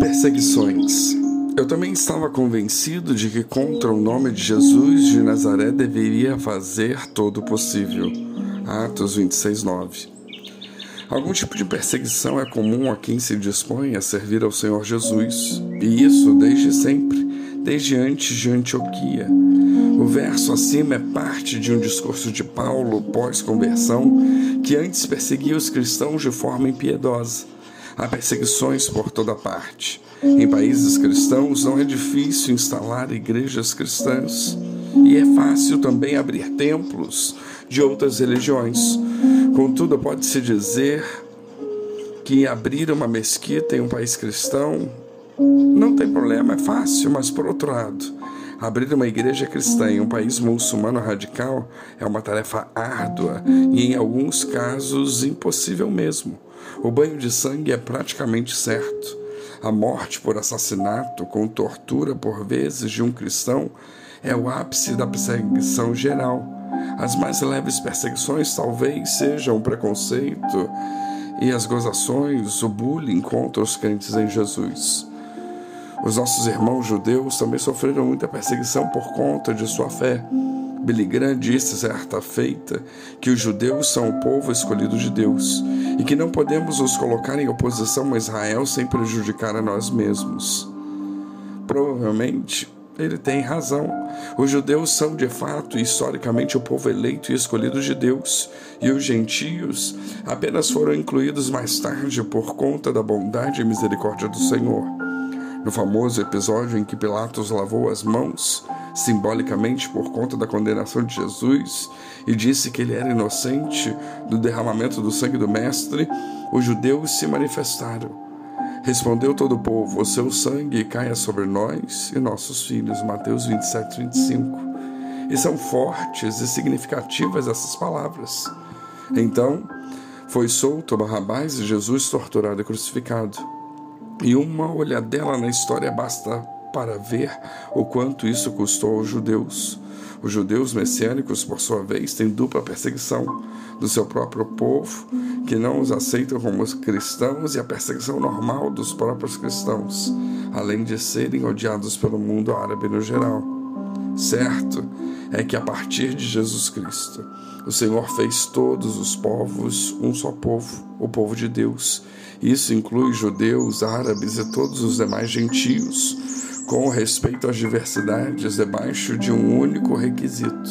Perseguições. Eu também estava convencido de que contra o nome de Jesus de Nazaré deveria fazer todo o possível. Atos 26, 9. Algum tipo de perseguição é comum a quem se dispõe a servir ao Senhor Jesus, e isso desde sempre, desde antes de Antioquia. O verso acima é parte de um discurso de Paulo pós-conversão que antes perseguia os cristãos de forma impiedosa. Há perseguições por toda parte. Em países cristãos não é difícil instalar igrejas cristãs e é fácil também abrir templos de outras religiões. Contudo, pode-se dizer que abrir uma mesquita em um país cristão não tem problema, é fácil, mas por outro lado, abrir uma igreja cristã em um país muçulmano radical é uma tarefa árdua e, em alguns casos, impossível mesmo. O banho de sangue é praticamente certo. A morte por assassinato, com tortura por vezes de um cristão, é o ápice da perseguição geral. As mais leves perseguições talvez sejam o preconceito e as gozações, o bullying contra os crentes em Jesus. Os nossos irmãos judeus também sofreram muita perseguição por conta de sua fé. Billy Graham disse certa feita que os judeus são o povo escolhido de Deus e que não podemos nos colocar em oposição a Israel sem prejudicar a nós mesmos. Provavelmente ele tem razão. Os judeus são de fato historicamente o povo eleito e escolhido de Deus, e os gentios apenas foram incluídos mais tarde por conta da bondade e misericórdia do Senhor. No famoso episódio em que Pilatos lavou as mãos, simbolicamente por conta da condenação de Jesus, e disse que ele era inocente do derramamento do sangue do Mestre, os judeus se manifestaram. Respondeu todo o povo: O seu sangue caia sobre nós e nossos filhos. Mateus 27, 25. E são fortes e significativas essas palavras. Então, foi solto Barrabás e Jesus torturado e crucificado. E uma olhadela na história basta para ver o quanto isso custou aos judeus. Os judeus messiânicos, por sua vez, têm dupla perseguição do seu próprio povo, que não os aceitam como cristãos, e a perseguição normal dos próprios cristãos, além de serem odiados pelo mundo árabe no geral. Certo é que a partir de Jesus Cristo, o Senhor fez todos os povos um só povo, o povo de Deus. Isso inclui judeus, árabes e todos os demais gentios, com respeito às diversidades debaixo de um único requisito: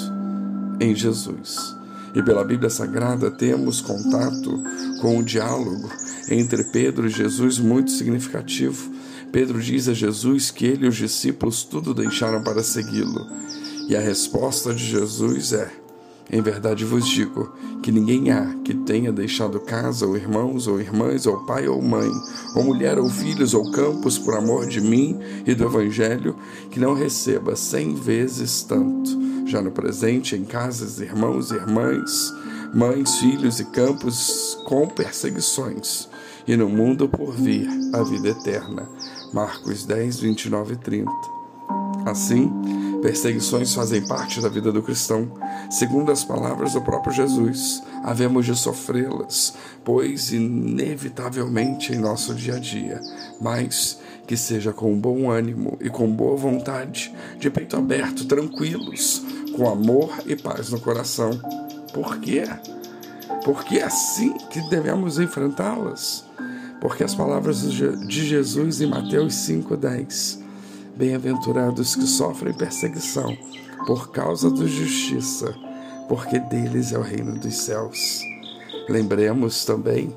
em Jesus. E pela Bíblia Sagrada temos contato com um diálogo entre Pedro e Jesus muito significativo. Pedro diz a Jesus que ele e os discípulos tudo deixaram para segui-lo. E a resposta de Jesus é: Em verdade vos digo que ninguém há que tenha deixado casa, ou irmãos, ou irmãs, ou pai, ou mãe, ou mulher, ou filhos, ou campos, por amor de mim e do Evangelho, que não receba cem vezes tanto já no presente, em casas, irmãos irmãs, mães, filhos e campos com perseguições, e no mundo por vir a vida eterna. Marcos 10, 29 e 30. Assim, perseguições fazem parte da vida do cristão, segundo as palavras do próprio Jesus. Havemos de sofrê-las, pois inevitavelmente em nosso dia a dia, mas que seja com bom ânimo e com boa vontade, de peito aberto, tranquilos, com amor e paz no coração. Por quê? Porque é assim que devemos enfrentá-las. Porque as palavras de Jesus em Mateus 5,10: Bem-aventurados que sofrem perseguição por causa da justiça, porque deles é o reino dos céus. Lembremos também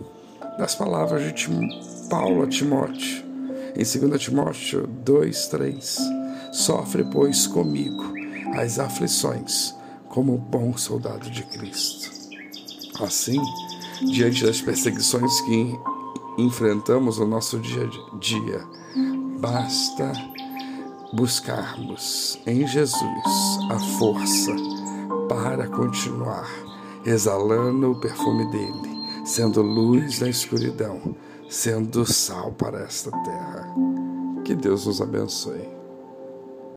das palavras de Tim, Paulo a Timóteo, em 2 Timóteo 2,3: Sofre, pois, comigo as aflições como bom soldado de Cristo. Assim, diante das perseguições que enfrentamos no nosso dia a dia, basta buscarmos em Jesus a força para continuar exalando o perfume dele, sendo luz na escuridão, sendo sal para esta terra. Que Deus nos abençoe.